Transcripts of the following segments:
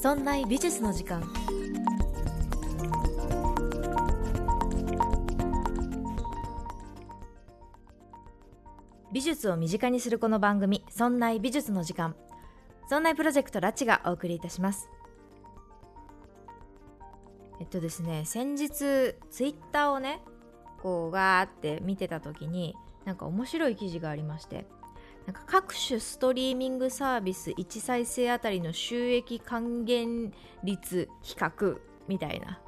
そんな美術の時間。美術を身近にするこの番組「そんな美術の時間」そんなプロジェクトラチがお送りいたします。えっとですね先日ツイッターをねこうガーって見てた時になんか面白い記事がありまして。なんか各種ストリーミングサービス1再生あたりの収益還元率比較みたいな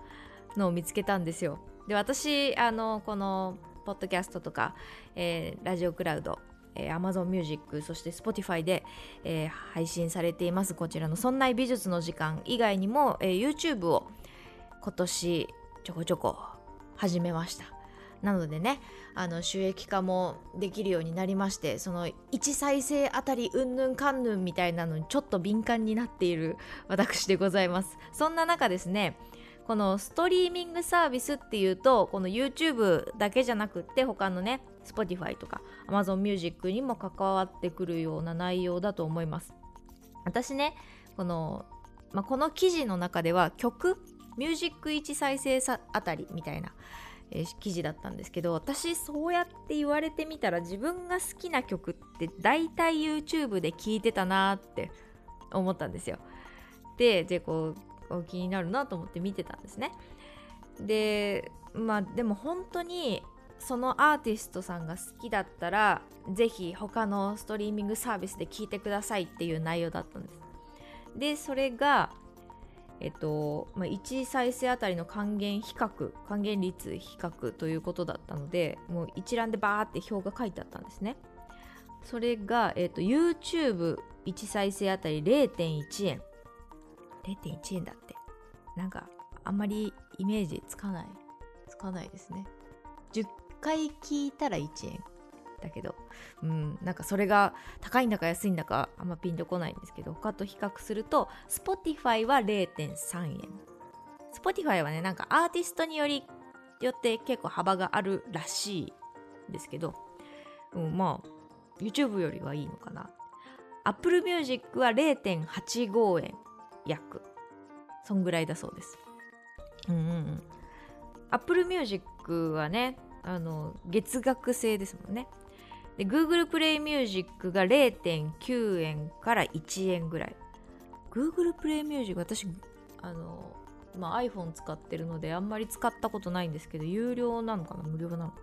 のを見つけたんですよ。で私あのこのポッドキャストとか、えー、ラジオクラウド、えー、Amazon Music そして Spotify で、えー、配信されていますこちらの「そんな美術の時間」以外にも、えー、YouTube を今年ちょこちょこ始めました。なのでねあの収益化もできるようになりましてその1再生あたりうんぬんかんぬんみたいなのにちょっと敏感になっている 私でございます。そんな中ですねこのストリーミングサービスっていうとこの YouTube だけじゃなくって他のね Spotify とか Amazon Music にも関わってくるような内容だと思います。私ねこの、まあ、この記事の中では曲ミュージック1再生あたりみたいなえ、記事だったんですけど私そうやって言われてみたら自分が好きな曲って大体 YouTube で聴いてたなって思ったんですよ。ででこう気になるなと思って見てたんですね。でまあでも本当にそのアーティストさんが好きだったらぜひ他のストリーミングサービスで聴いてくださいっていう内容だったんです。でそれがえっとまあ、1再生あたりの還元比較還元率比較ということだったのでもう一覧でバーって表が書いてあったんですね。それが、えっと、YouTube1 再生あたり0.1円。0.1円だって。なんかあんまりイメージつかないつかないですね。10回聞いたら1円。だけど、うん、なんかそれが高いんだか安いんだかあんまピンとこないんですけど。他と比較すると Spotify は0.3円。Spotify はねなんかアーティストによりよって結構幅があるらしいんですけど、うん、まあ YouTube よりはいいのかな。Apple Music は0.85円。約。そんぐらいだそうです。うんうんうん。Apple Music はねあの月額制ですもんね。で Google プレイミュージックが0.9円から1円ぐらい。Google プレイミュージック私あの、まあ、iPhone 使ってるのであんまり使ったことないんですけど有料なのかな？無料なのか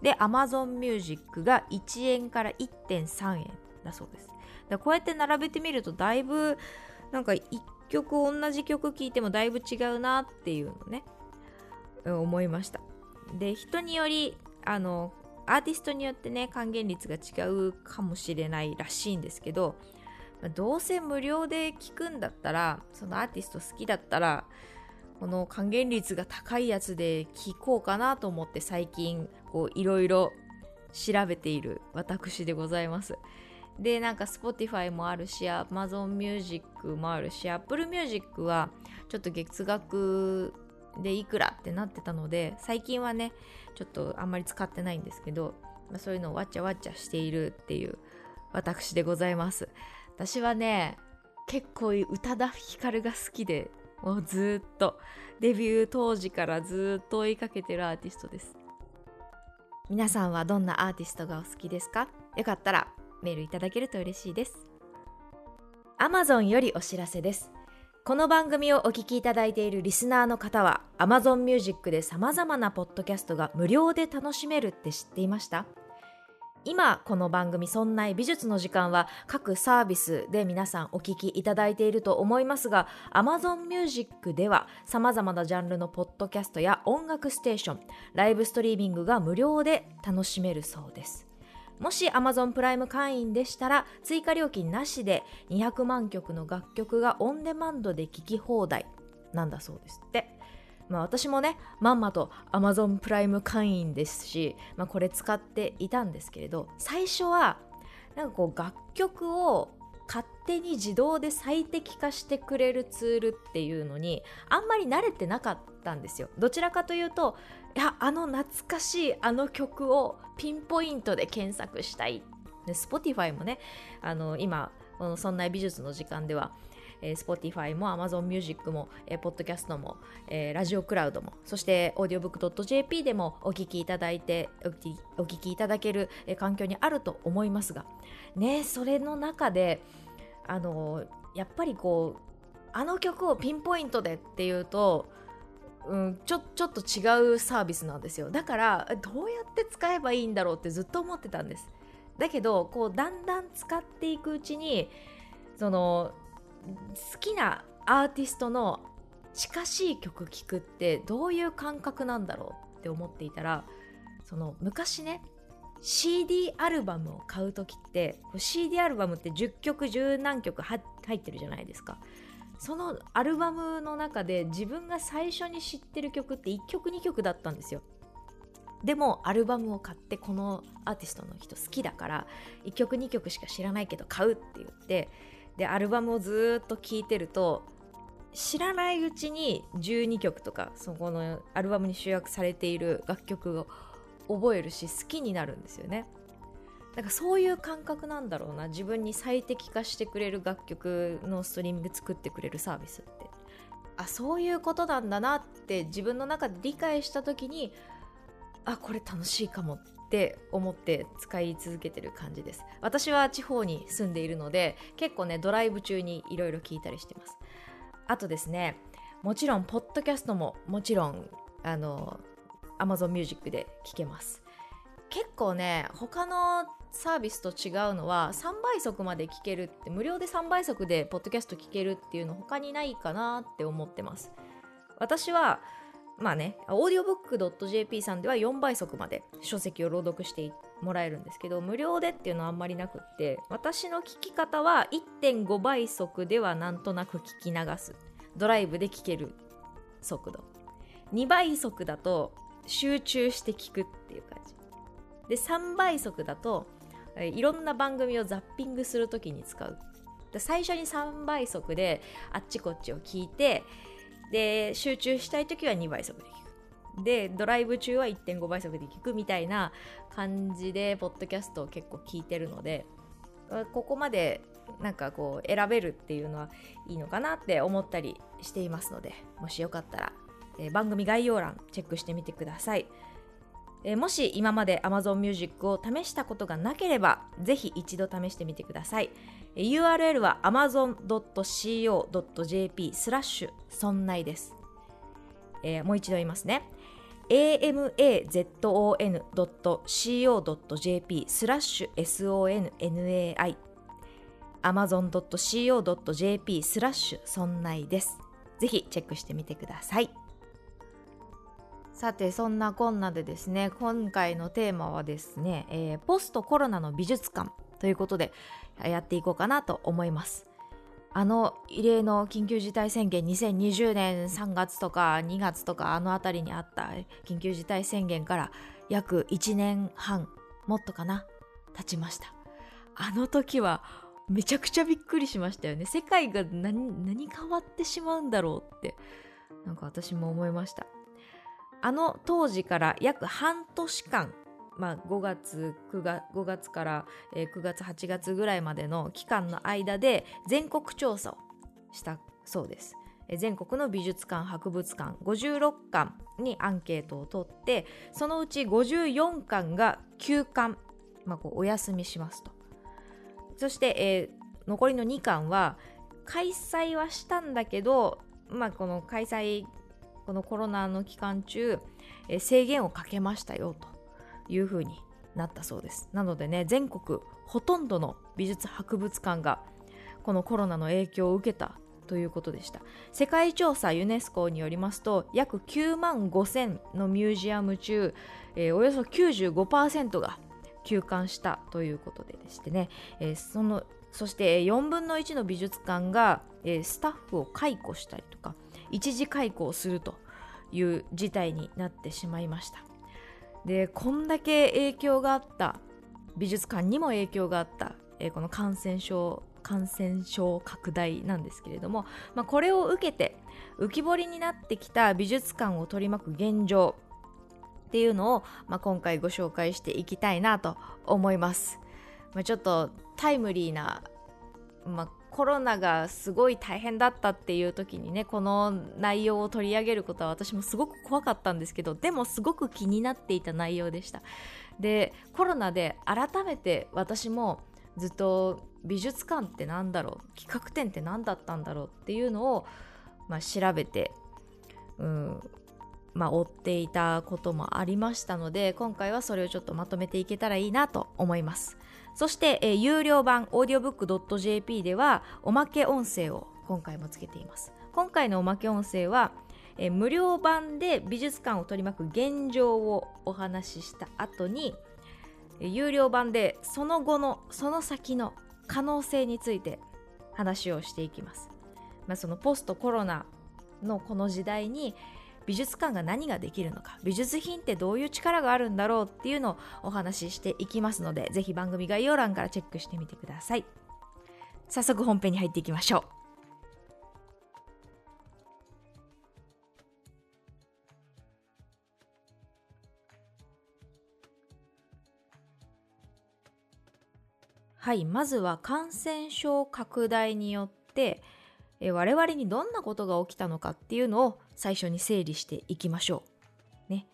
で Amazon Music が1円から1.3円だそうです。だこうやって並べてみるとだいぶなんか1曲同じ曲聴いてもだいぶ違うなっていうのね思いました。で人によりあのアーティストによってね還元率が違うかもしれないらしいんですけどどうせ無料で聞くんだったらそのアーティスト好きだったらこの還元率が高いやつで聞こうかなと思って最近こういろいろ調べている私でございます。でなんか Spotify もあるし Amazon Music もあるし Apple Music はちょっと月額でいくらってなってたので最近はねちょっとあんまり使ってないんですけど、まあ、そういうのをわっちゃわっちゃしているっていう私でございます。私はね結構宇多田ヒカルが好きでもうずっとデビュー当時からずっと追いかけてるアーティストです。皆さんはどんなアーティストがお好きですか？よかったらメールいただけると嬉しいです。Amazon よりお知らせです。この番組をお聞きいただいているリスナーの方は Amazon Music で様々なポッドキャストが無料で楽しめるって知っていました？今この番組「そんな美術の時間」は各サービスで皆さんお聞きいただいていると思いますが Amazon Music では様々なジャンルのポッドキャストや音楽ステーションライブストリーミングが無料で楽しめるそうです。もし Amazon プライム会員でしたら追加料金なしで200万曲の楽曲がオンデマンドで聴き放題なんだそうですって。まあ、私もねまんまと Amazon プライム会員ですし、まあ、これ使っていたんですけれど最初はなんかこう楽曲を勝手に自動で最適化してくれるツールっていうのにあんまり慣れてなかったんですよどちらかというといやあの懐かしいあの曲をピンポイントで検索したい。で Spotify もねあの今この「そんな美術の時間」ではえー、Spotify も Amazon Music も、えー、Podcast も、えー、ラジオクラウドもそして audiobook.jp でもお聞きいただいてお聞きいただける、えー、環境にあると思いますが。ねそれの中であのやっぱりこうあの曲をピンポイントでっていうとうん、ちょちょっと違うサービスなんですよ。だからどうやって使えばいいんだろうってずっと思ってたんです。だけどこうだんだん使っていくうちにその好きなアーティストの近しい曲聴くってどういう感覚なんだろうって思っていたらその昔ね CD アルバムを買う時って CD アルバムって10曲10何曲入ってるじゃないですか。そのアルバムの中で自分が最初に知ってる曲って1曲2曲だったんですよ。でもアルバムを買ってこのアーティストの人好きだから1曲2曲しか知らないけど買うって言ってでアルバムをずっと聴いてると知らないうちに12曲とかそこのアルバムに集約されている楽曲を覚えるし好きになるんですよね。なんかそういう感覚なんだろうな。自分に最適化してくれる楽曲のストリーミング作ってくれるサービスって。あそういうことなんだなって自分の中で理解した時にあこれ楽しいかもって思って使い続けてる感じです。私は地方に住んでいるので結構ねドライブ中にいろいろ聞いたりしてます。あとですねもちろんポッドキャストももちろんあの Amazon Music で聞けます。結構ね他のサービスと違うのは3倍速まで聞けるって無料で3倍速でポッドキャスト聞けるっていうの他にないかなって思ってます。私はまあね audiobook.jp さんでは4倍速まで書籍を朗読してもらえるんですけど無料でっていうのはあんまりなくって私の聞き方は1.5倍速ではなんとなく聞き流す。ドライブで聞ける速度。2倍速だと集中して聞くっていう感じ。で3倍速だといろんな番組をザッピングするときに使う最初に3倍速であっちこっちを聞いてで集中したいときは2倍速で聞くでドライブ中は1.5倍速で聞くみたいな感じでポッドキャストを結構聞いてるのでここまでなんかこう選べるっていうのはいいのかなって思ったりしていますのでもしよかったら、番組概要欄チェックしてみてください。えー、もし今まで Amazon Music を試したことがなければ、ぜひ一度試してみてください。えー、URL は amazon.co.jp スラッシュそんないです。えー、もう一度言いますね。amazon.co.jp スラッシュ sonnai amazon.co.jp スラッシュそんないです。ぜひチェックしてみてください。さてそんなこんなでですね今回のテーマはですね、えー、ポストコロナの美術館ということでやっていこうかなと思います。あの異例の緊急事態宣言2020年3月とか2月とかあの辺りにあった緊急事態宣言から約1年半もっとかな経ちました。あの時はめちゃくちゃびっくりしましたよね。世界が何何変わってしまうんだろうってなんか私も思いました。あの当時から約半年間まあ、5月 ,9 月 ,5 月から、9月8月ぐらいまでの期間の間で全国調査をしたそうです。全国の美術館博物館56館にアンケートを取ってそのうち54館が休館、まあ、こうお休みしますとそして、えー、残りの2館は開催はしたんだけど、まあ、この開催このコロナの期間中、え制限をかけましたよというふうになったそうです。なのでね全国ほとんどの美術博物館がこのコロナの影響を受けたということでした。世界調査ユネスコによりますと約9万5000のミュージアム中、えー、およそ95%が休館したということでしてね、えー、そのそして4分の1の美術館が、えー、スタッフを解雇したりとか一時解雇をするという事態になってしまいました。でこんだけ影響があった美術館にも影響があった、えー、この感染症感染症拡大なんですけれども、まあ、これを受けて浮き彫りになってきた美術館を取り巻く現状っていうのを、まあ、今回ご紹介していきたいなと思います、まあ、ちょっとタイムリーな、まあ、コロナがすごい大変だったっていう時にねこの内容を取り上げることは私もすごく怖かったんですけどでもすごく気になっていた内容でした。でコロナで改めて私もずっと美術館って何だろう企画展って何だったんだろうっていうのを、まあ、調べて、うんまあ、追っていたこともありましたので今回はそれをちょっとまとめていけたらいいなと思います。そして、えー、有料版 audiobook.jp ではおまけ音声を今回もつけています。今回のおまけ音声は、えー、無料版で美術館を取り巻く現状をお話しした後に有料版でその後のその先の可能性について話をしていきます、まあ、そのポストコロナのこの時代に美術館が何ができるのか美術品ってどういう力があるんだろうっていうのをお話ししていきますのでぜひ番組概要欄からチェックしてみてください。早速本編に入っていきましょう。はいまずは感染症拡大によって我々にどんなことが起きたのかっていうのを最初に整理していきましょう。ね。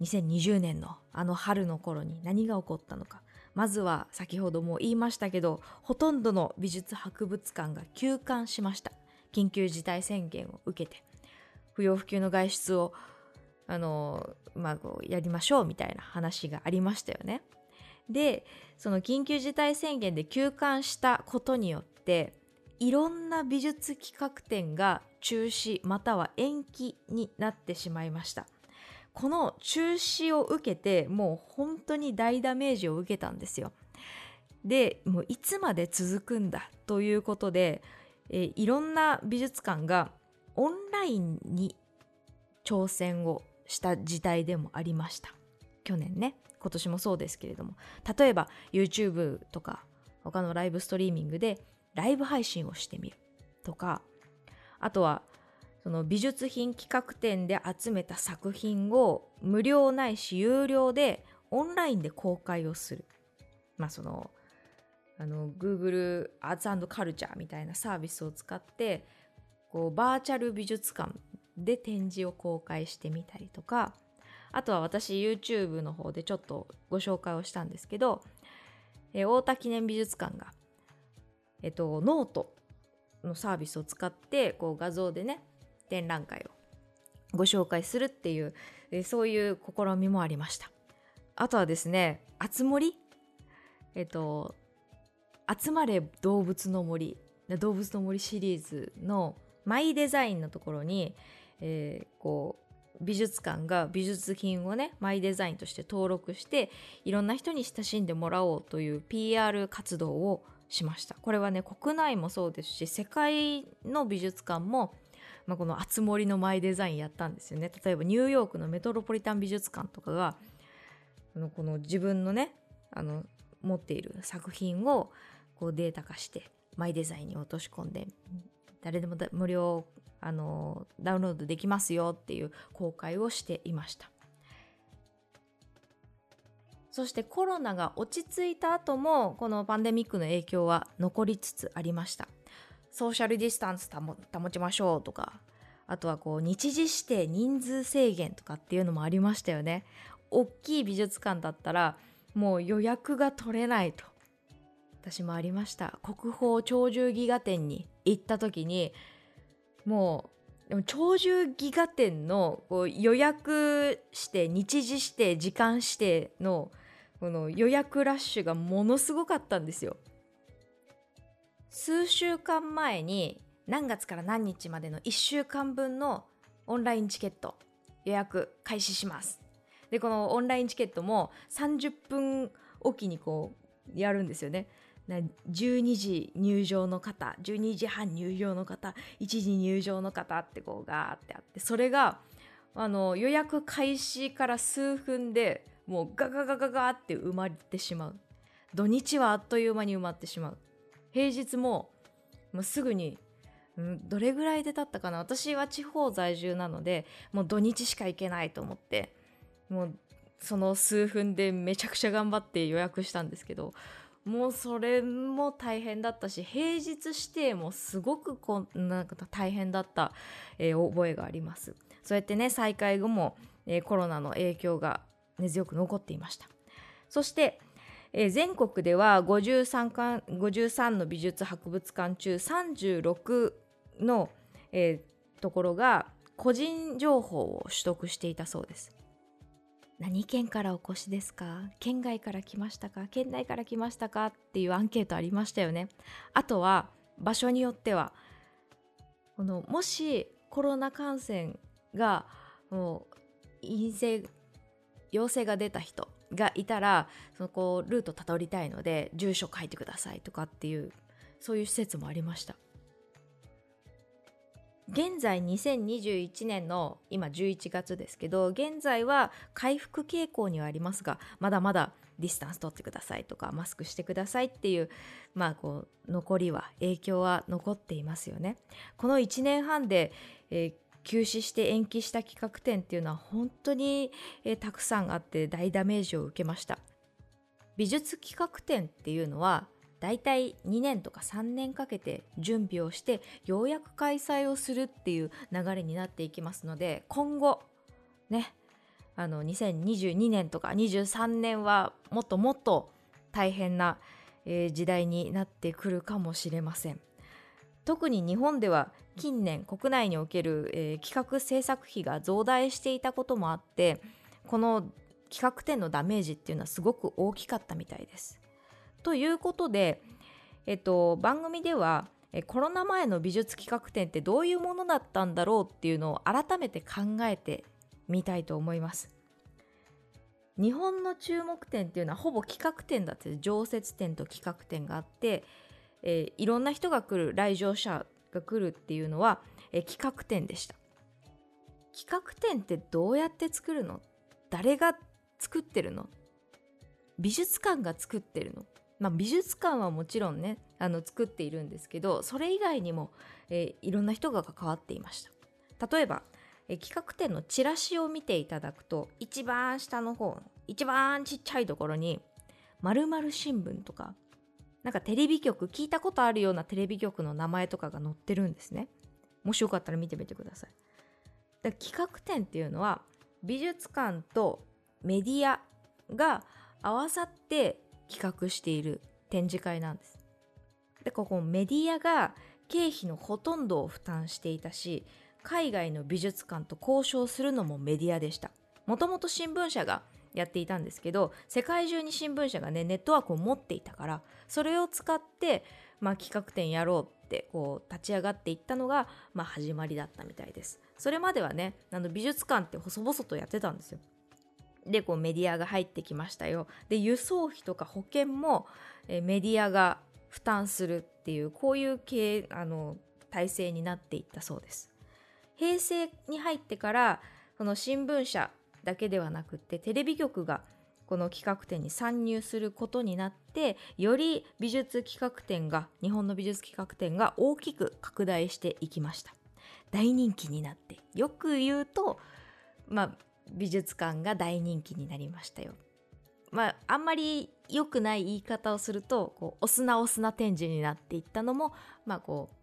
2020年のあの春の頃に何が起こったのか。まずは先ほども言いましたけど、ほとんどの美術博物館が休館しました。緊急事態宣言を受けて。不要不急の外出を、あの、まあ、やりましょうみたいな話がありましたよね。でその緊急事態宣言で休館したことによっていろんな美術企画展が中止または延期になってしまいました。この中止を受けてもう本当に大ダメージを受けたんですよ。でもういつまで続くんだということで、えいろんな美術館がオンラインに挑戦をした時代でもありました。去年ね今年もそうですけれども。例えば YouTube とか他のライブストリーミングでライブ配信をしてみるとかあとはその美術品企画展で集めた作品を無料ないし有料でオンラインで公開をする。まあそのあの Google アーツカルチャーみたいなサービスを使ってこうバーチャル美術館で展示を公開してみたりとかあとは私 YouTube の方でちょっとご紹介をしたんですけど、えー、太田記念美術館が、えっと、ノートのサービスを使ってこう画像でね展覧会をご紹介するっていう、え、そういう試みもありました。あとはですね「あつ森」えっと「集まれ動物の森」動物の森シリーズのマイデザインのところに、えー、こう美術館が美術品をねマイデザインとして登録していろんな人に親しんでもらおうという PR 活動をしました。これはね国内もそうですし世界の美術館も、まあ、この「あつ森」のマイデザインやったんですよね。例えばニューヨークのメトロポリタン美術館とかがこの自分のねあの持っている作品をこうデータ化してマイデザインに落とし込んで誰でも無料あのダウンロードできますよっていう公開をしていました。そしてコロナが落ち着いた後もこのパンデミックの影響は残りつつありました。ソーシャルディスタンス保ちましょうとかあとはこう日時指定人数制限とかっていうのもありましたよね。大きい美術館だったらもう予約が取れないと私もありました。国宝鳥獣戯画展に行った時にもうでも鳥獣戯画展のこう予約して日時指定時間指定のこの予約ラッシュがものすごかったんですよ。数週間前に何月から何日までの1週間分のオンラインチケット予約開始します。でこのオンラインチケットも30分おきにこうやるんですよね。12時入場の方12時半入場の方1時入場の方ってこうガーってあってそれがあの予約開始から数分でもうガガガガガって埋まってしまう。土日はあっという間に埋まってしまう。平日ももうすぐに、うん、どれぐらいで経ったかな。私は地方在住なのでもう土日しか行けないと思ってもうその数分でめちゃくちゃ頑張って予約したんですけどもうそれも大変だったし平日指定もすごくこなんか大変だった、えー、覚えがあります。そうやってね再開後も、えー、コロナの影響が根強く残っていました。そして、えー、全国では 53, か53の美術博物館中36の、えー、ところが個人情報を取得していたそうです。何県からお越しですか？県外から来ましたか？県内から来ましたか？っていうアンケートありましたよね。あとは場所によってはこのもしコロナ感染がもう陰性陽性が出た人がいたらそのこうルートたどりたいので住所書いてくださいとかっていうそういう施設もありました。現在2021年の今11月ですけど現在は回復傾向にはありますがまだまだディスタンス取ってくださいとかマスクしてくださいっていうまあこう残りは影響は残っていますよね。この1年半で、えー、休止して延期した企画展っていうのは本当に、えー、たくさんあって大ダメージを受けました。美術企画展っていうのはだいたい2年とか3年かけて準備をしてようやく開催をするっていう流れになっていきますので今後ねあの2022年とか23年はもっともっと大変な、えー、時代になってくるかもしれません。特に日本では近年国内における、えー、企画制作費が増大していたこともあってこの企画展のダメージっていうのはすごく大きかったみたいですということで、えっと、番組ではコロナ前の美術企画展ってどういうものだったんだろうっていうのを改めて考えてみたいと思います。日本の注目点っていうのはほぼ企画展だって常設展と企画展があって、えー、いろんな人が来る来場者が来るっていうのは、えー、企画展でした。企画展ってどうやって作るの？誰が作ってるの？美術館が作ってるの？まあ、美術館はもちろんねあの作っているんですけどそれ以外にも、えー、いろんな人が関わっていました。例えば、えー、企画展のチラシを見ていただくと一番下の方一番ちっちゃいところに〇〇新聞とかなんかテレビ局聞いたことあるようなテレビ局の名前とかが載ってるんですね。もしよかったら見てみてください。だ企画展っていうのは美術館とメディアが合わさって企画している展示会なんです。でここメディアが経費のほとんどを負担していたし海外の美術館と交渉するのもメディアでした。もともと新聞社がやっていたんですけど世界中に新聞社がねネットワークを持っていたからそれを使って、まあ、企画展やろうってこう立ち上がっていったのが、まあ、始まりだったみたいです。それまではねあの美術館って細々とやってたんですよ。でこうメディアが入ってきましたよ。で輸送費とか保険も、えメディアが負担するっていうこういう系あの体制になっていったそうです。平成に入ってからその新聞社だけではなくってテレビ局がこの企画展に参入することになってより美術企画展が日本の美術企画展が大きく拡大していきました大人気になってよく言うとまあ美術館が大人気になりましたよ。まあ、あんまり良くない言い方をするとこうお砂お砂展示になっていったのも、まあ、こう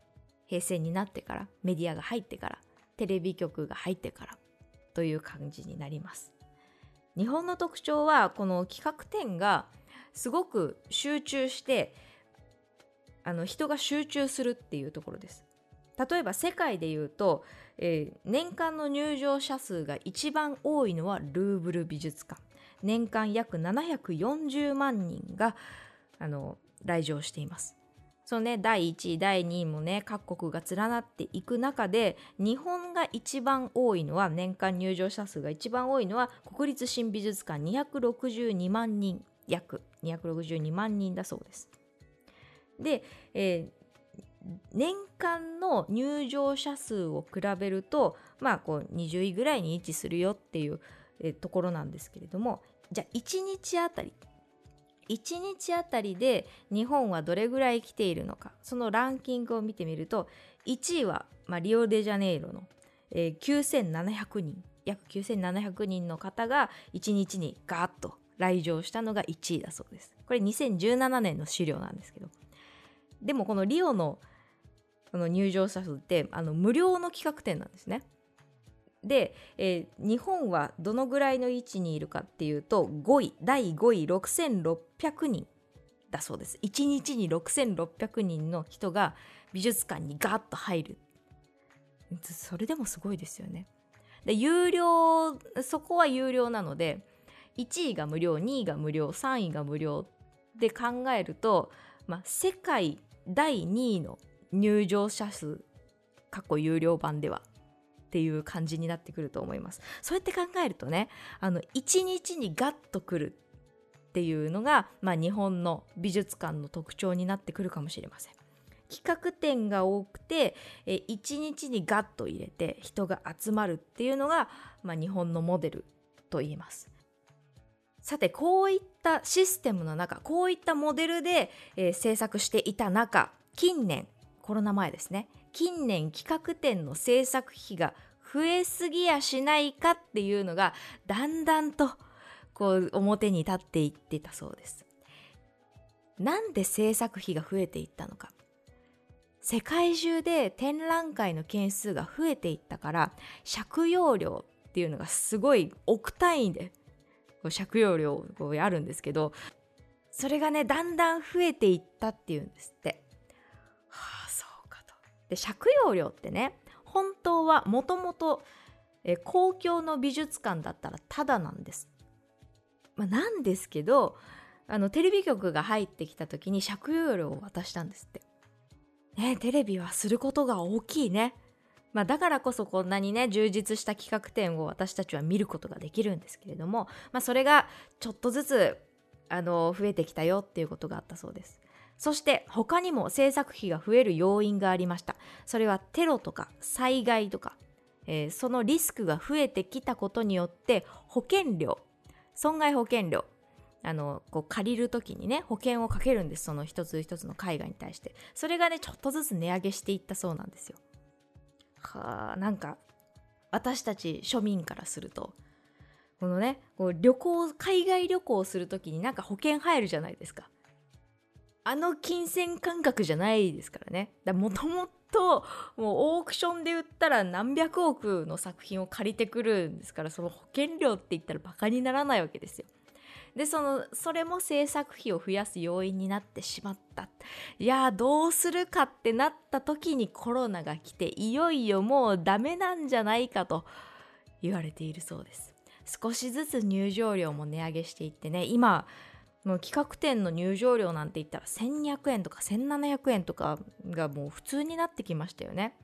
平成になってからメディアが入ってからテレビ局が入ってからという感じになります。日本の特徴はこの企画展がすごく集中してあの人が集中するっていうところです。例えば世界で言うとえー、年間の入場者数が一番多いのはルーブル美術館年間約740万人があの来場していますそのね第1位第2位もね各国が連なっていく中で日本が一番多いのは年間入場者数が一番多いのは国立新美術館262万人約262万人だそうです。で、えー、年間の入場者数を比べるとまあこう20位ぐらいに位置するよっていうところなんですけれどもじゃあ1日あたり1日あたりで日本はどれぐらい来ているのか。そのランキングを見てみると1位は、まあ、リオデジャネイロの、えー、9700人。約9700人の方が1日にガーッと来場したのが1位だそうです。これ2017年の資料なんですけど。でもこのリオのこの入場者数ってあの無料の企画展なんですね。で、えー、日本はどのぐらいの位置にいるかっていうと5位第5位6600人だそうです。1日に6600人の人が美術館にガーッと入る。それでもすごいですよね。で有料そこは有料なので1位が無料2位が無料3位が無料で考えると、まあ、世界第2位の入場者数過去有料版ではっていう感じになってくると思います。そうやって考えるとねあの1日にガッとくるっていうのが、まあ、日本の美術館の特徴になってくるかもしれません。企画展が多くてえ1日にガッと入れて人が集まるっていうのが、まあ、日本のモデルと言えます。さてこういったシステムの中こういったモデルで、えー、制作していた中近年コロナ前ですね近年企画展の制作費が増えすぎやしないかっていうのがだんだんとこう表に立っていってたそうです。なんで制作費が増えていったのか。世界中で展覧会の件数が増えていったから借用料っていうのがすごい億単位で借用料をやるんですけどそれがねだんだん増えていったっていうんですってはあで借用料ってね本当はもともと公共の美術館だったらタダなんです、まあ、なんですけどあのテレビ局が入ってきた時に借用料を渡したんですって。ねテレビはすることが大きいね。まあ、だからこそこんなにね充実した企画展を私たちは見ることができるんですけれども、まあ、それがちょっとずつあの増えてきたよっていうことがあったそうです。そして他にも制作費が増える要因がありました。それはテロとか災害とか、えー、そのリスクが増えてきたことによって保険料損害保険料あのこう借りる時にね保険をかけるんです。その一つ一つの絵画に対して。それがねちょっとずつ値上げしていったそうなんですよ。はあなんか私たち庶民からするとこのねこう旅行海外旅行をする時になんか保険入るじゃないですか。あの金銭感覚じゃないですからね。もともともうオークションで売ったら何百億の作品を借りてくるんですからその保険料って言ったらバカにならないわけですよ。でそのそれも制作費を増やす要因になってしまった。いやーどうするかってなった時にコロナが来ていよいよもうダメなんじゃないかと言われているそうです。少しずつ入場料も値上げしていってね今もう企画展の入場料なんて言ったら1200円とか1700円とかがもう普通になってきましたよね。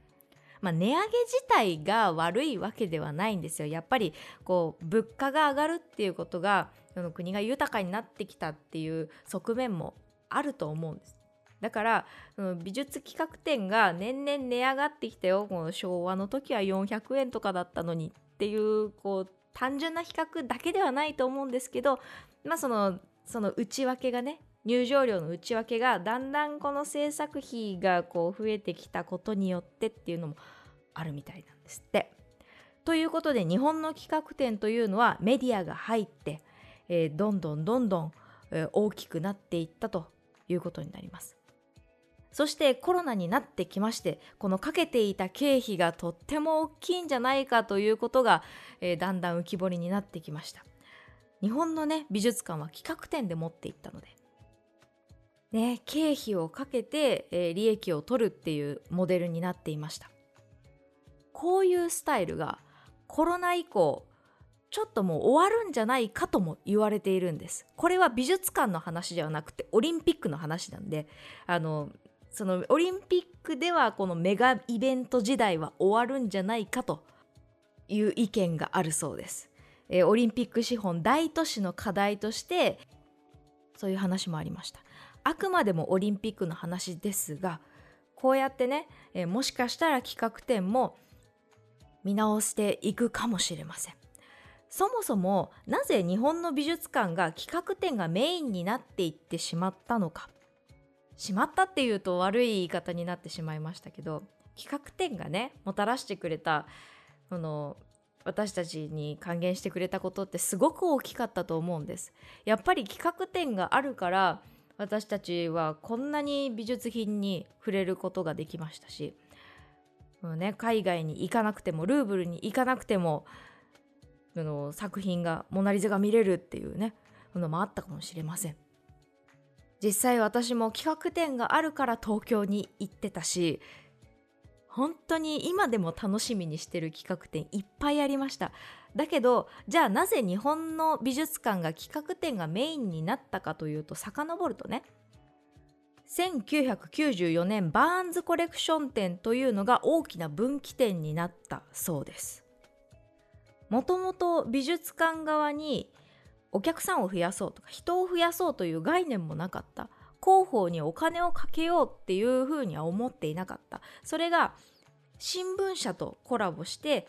まあ、値上げ自体が悪いわけではないんですよ。やっぱりこう物価が上がるっていうことがその国が豊かになってきたっていう側面もあると思うんです。だから美術企画展が年々値上がってきたよもう昭和の時は400円とかだったのにっていうこう単純な比較だけではないと思うんですけど、まあ、そのその内訳がね入場料の内訳がだんだんこの制作費がこう増えてきたことによってっていうのもあるみたいなんですって。ということで日本の企画展というのはメディアが入って、えー、どんどんどんどん、えー、大きくなっていったということになります。そしてコロナになってきましてこのかけていた経費がとっても大きいんじゃないかということが、えー、だんだん浮き彫りになってきました。日本のね美術館は企画展で持っていったので。ね経費をかけて、えー、利益を取るっていうモデルになっていました。こういうスタイルがコロナ以降ちょっともう終わるんじゃないかとも言われているんです。これは美術館の話ではなくてオリンピックの話なんであのそのオリンピックではこのメガイベント時代は終わるんじゃないかという意見があるそうです。えー、オリンピック資本大都市の課題としてそういう話もありました。あくまでもオリンピックの話ですがこうやってね、えー、もしかしたら企画展も見直していくかもしれません。そもそもなぜ日本の美術館が企画展がメインになっていってしまったのか。しまったっていうと悪い言い方になってしまいましたけど企画展がねもたらしてくれたこの私たちに還元してくれたことってすごく大きかったと思うんです。やっぱり企画展があるから私たちはこんなに美術品に触れることができましたし、ね、海外に行かなくてもルーブルに行かなくてもの作品が「モナ・リザ」が見れるっていうねのもあったかもしれません。実際私も企画展があるから東京に行ってたし本当に今でも楽しみにしてる企画展いっぱいありました。だけどじゃあなぜ日本の美術館が企画展がメインになったかというと遡るとね1994年バーンズコレクション展というのが大きな分岐点になったそうです。もともと美術館側にお客さんを増やそうとか人を増やそうという概念もなかった。広報にお金をかけようっていうふうには思っていなかったそれが新聞社とコラボして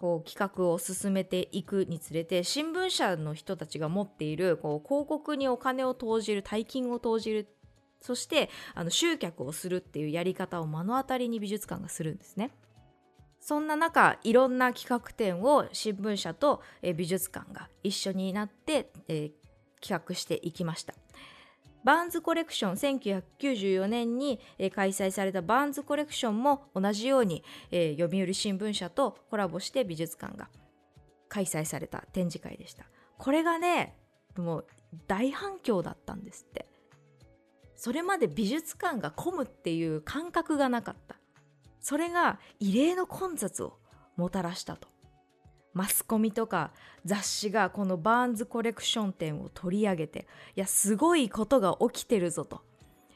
こう企画を進めていくにつれて新聞社の人たちが持っているこう広告にお金を投じる大金を投じるそしてあの集客をするっていうやり方を目の当たりに美術館がするんですね。そんな中いろんな企画展を新聞社と美術館が一緒になって、えー、企画していきました。バーンズコレクション1994年に、開催されたバーンズコレクションも同じように、えー、読売新聞社とコラボして美術館が開催された展示会でした。これがねもう大反響だったんですって。それまで美術館が混むっていう感覚がなかった。それが異例の混雑をもたらしたと。マスコミとか雑誌がこのバーンズコレクション展を取り上げていやすごいことが起きてるぞと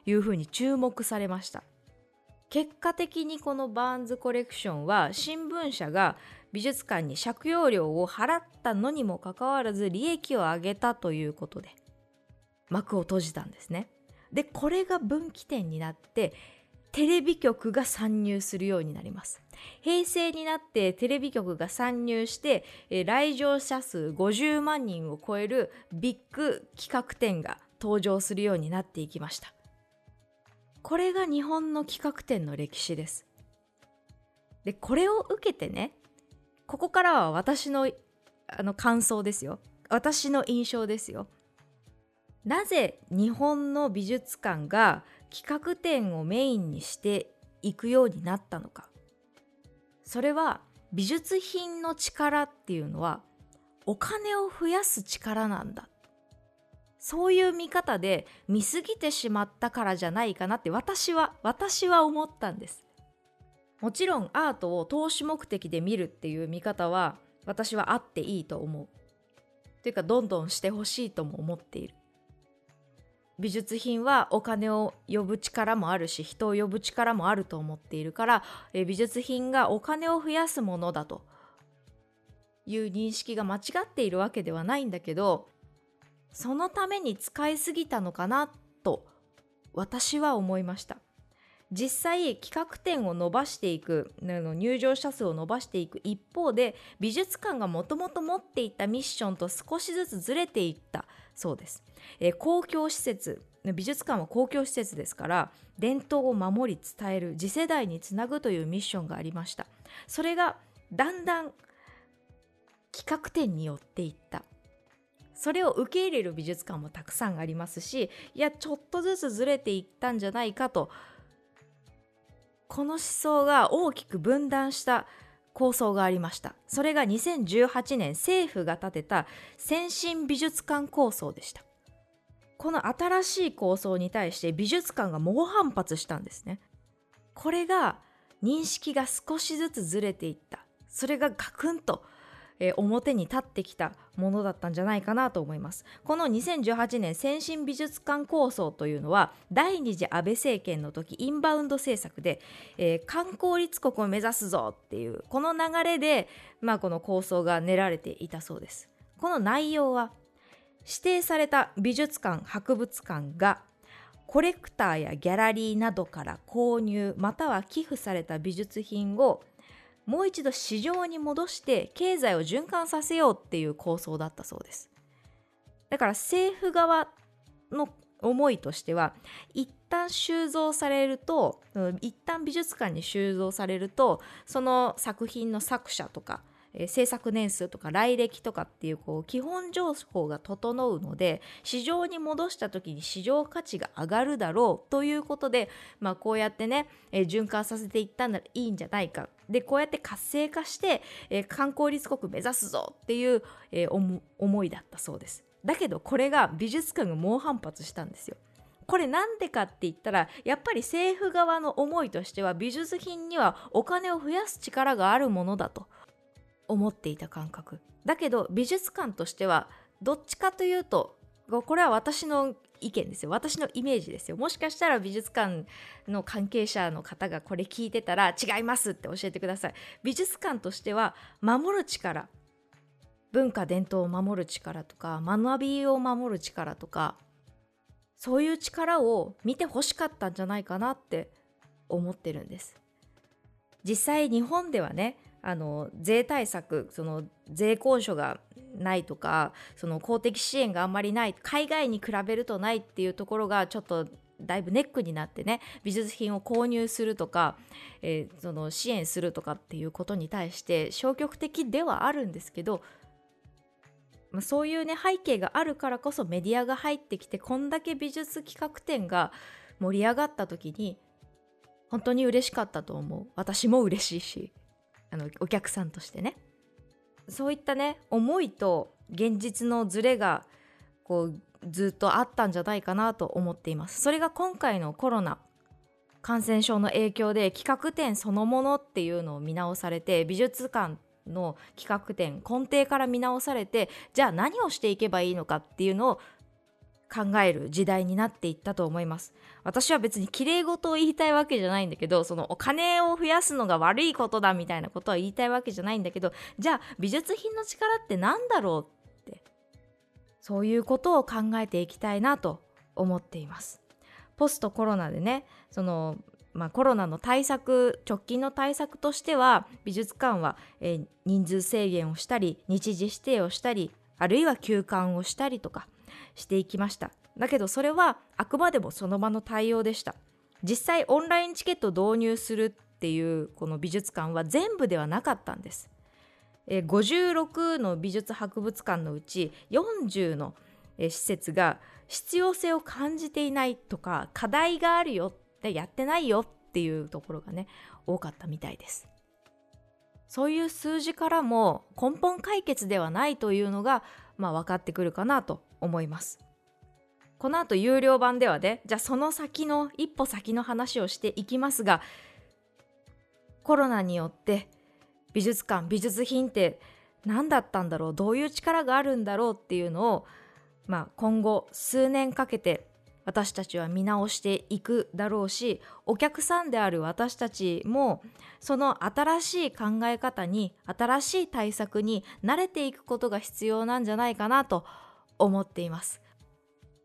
いうふうに注目されました。結果的にこのバーンズコレクションは新聞社が美術館に借用料を払ったのにもかかわらず利益を上げたということで幕を閉じたんですね。でこれが分岐点になってテレビ局が参入するようになります。平成になってテレビ局が参入して、え来場者数50万人を超えるビッグ企画展が登場するようになっていきました。これが日本の企画展の歴史です。でこれを受けてねここからは私のあの感想ですよ。私の印象ですよ。なぜ日本の美術館が企画展をメインにしていくようになったのか。それは美術品の力っていうのはお金を増やす力なんだ。そういう見方で見過ぎてしまったからじゃないかなって私は私は思ったんです。もちろんアートを投資目的で見るっていう見方は私はあっていいと思う。というかどんどんしてほしいとも思っている。美術品はお金を呼ぶ力もあるし人を呼ぶ力もあると思っているから美術品がお金を増やすものだという認識が間違っているわけではないんだけどそのために使いすぎたのかなと私は思いました。実際企画展を伸ばしていく入場者数を伸ばしていく一方で美術館がもともと持っていたミッションと少しずつずれていったそうです、えー、公共施設美術館は公共施設ですから伝統を守り伝える次世代につなぐというミッションがありました。それがだんだん企画展によっていった。それを受け入れる美術館もたくさんありますしいやちょっとずつずれていったんじゃないかとこの思想が大きく分断した構想がありました。それが2018年政府が立てた先進美術館構想でした。この新しい構想に対して美術館が猛反発したんですね。これが認識が少しずつずれていった。それがガクンとえー、表に立ってきたものだったんじゃないかなと思います。この2018年先進美術館構想というのは第二次安倍政権の時インバウンド政策で、えー、観光立国を目指すぞっていうこの流れで、まあ、この構想が練られていたそうです。この内容は指定された美術館博物館がコレクターやギャラリーなどから購入または寄付された美術品をもう一度市場に戻して経済を循環させようっていう構想だったそうです。だから政府側の思いとしては一旦収蔵されると一旦美術館に収蔵されるとその作品の作者とかえー、制作年数とか来歴とかっていうこう基本情報が整うので市場に戻した時に市場価値が上がるだろうということで、まあ、こうやってね、えー、循環させていったんならいいんじゃないか。でこうやって活性化して、えー、観光立国目指すぞっていう、えー、思いだったそうです。だけどこれが美術館が猛反発したんですよ。これなんでかって言ったらやっぱり政府側の思いとしては美術品にはお金を増やす力があるものだと。思っていた感覚。だけど美術館としてはどっちかというとこれは私の意見ですよ。私のイメージですよ。もしかしたら美術館の関係者の方がこれ聞いてたら違いますって教えてください。美術館としては守る力。文化伝統を守る力とか学びを守る力とかそういう力を見てほしかったんじゃないかなって思ってるんです。実際日本ではねあの税対策その税控除がないとかその公的支援があんまりない海外に比べるとないっていうところがちょっとだいぶネックになってね美術品を購入するとか、えー、その支援するとかっていうことに対して消極的ではあるんですけど、まあ、そういうね背景があるからこそメディアが入ってきてこんだけ美術企画展が盛り上がった時に本当に嬉しかったと思う。私も嬉しいし。あのお客さんとしてね。そういったね思いと現実のズレがこうずっとあったんじゃないかなと思っています。それが今回のコロナ感染症の影響で企画展そのものっていうのを見直されて美術館の企画展根底から見直されてじゃあ何をしていけばいいのかっていうのを考える時代になっていったと思います。私は別に綺麗事を言いたいわけじゃないんだけどそのお金を増やすのが悪いことだみたいなことは言いたいわけじゃないんだけどじゃあ美術品の力って何だろうってそういうことを考えていきたいなと思っています。ポストコロナでねそのまあ、コロナの対策直近の対策としては美術館は、えー、人数制限をしたり日時指定をしたりあるいは休館をしたりとかしていきました。だけどそれはあくまでもその場の対応でした。実際オンラインチケットを導入するっていうこの美術館は全部ではなかったんです。56の美術博物館のうち40の施設が必要性を感じていないとか課題があるよってやってないよっていうところがね多かったみたいです。そういう数字からも根本解決ではないというのが、まあ、分かってくるかなと思います。この後有料版ではねじゃあその先の一歩先の話をしていきますがコロナによって美術館美術品って何だったんだろうどういう力があるんだろうっていうのを、まあ、今後数年かけて私たちは見直していくだろうしお客さんである私たちもその新しい考え方に新しい対策に慣れていくことが必要なんじゃないかなと思っています。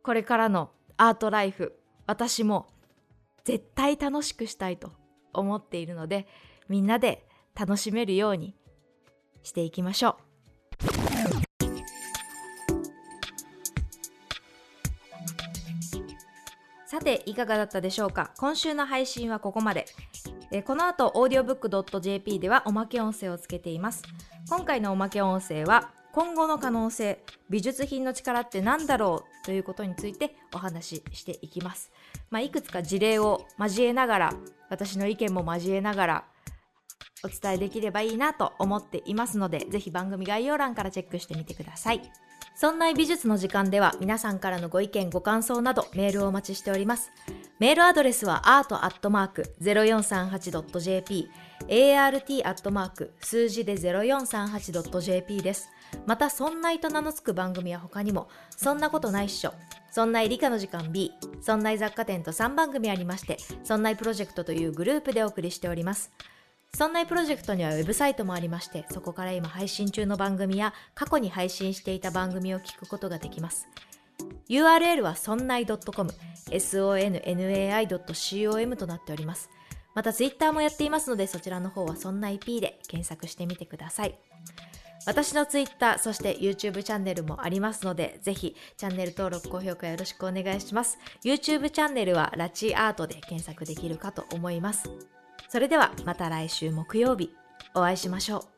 これからのアートライフ私も絶対楽しくしたいと思っているのでみんなで楽しめるようにしていきましょう。さていかがだったでしょうか？今週の配信はここまで。えこの後 audiobook.jp ではおまけ音声をつけています。今回のおまけ音声は今後の可能性美術品の力って何だろうということについてお話ししていきます、まあ、いくつか事例を交えながら私の意見も交えながらお伝えできればいいなと思っていますのでぜひ番組概要欄からチェックしてみてください。そんな美術の時間では皆さんからのご意見ご感想などメールをお待ちしております。メールアドレスは art.0438.jp art. 数字で 0438.jp です。またそんないと名の付く番組は他にもそんなことないっしょそんない理科の時間 B そんない雑貨店と3番組ありましてそんないプロジェクトというグループでお送りしておりますそんないプロジェクトにはウェブサイトもありまして、そこから今配信中の番組や過去に配信していた番組を聞くことができます。URL はそんない .com、sonnai.com となっております。また Twitter もやっていますので、そちらの方はそんない P で検索してみてください。私のツイッター、そして YouTube チャンネルもありますので、ぜひチャンネル登録、高評価よろしくお願いします。YouTube チャンネルはラチアートで検索できるかと思います。それではまた来週木曜日お会いしましょう。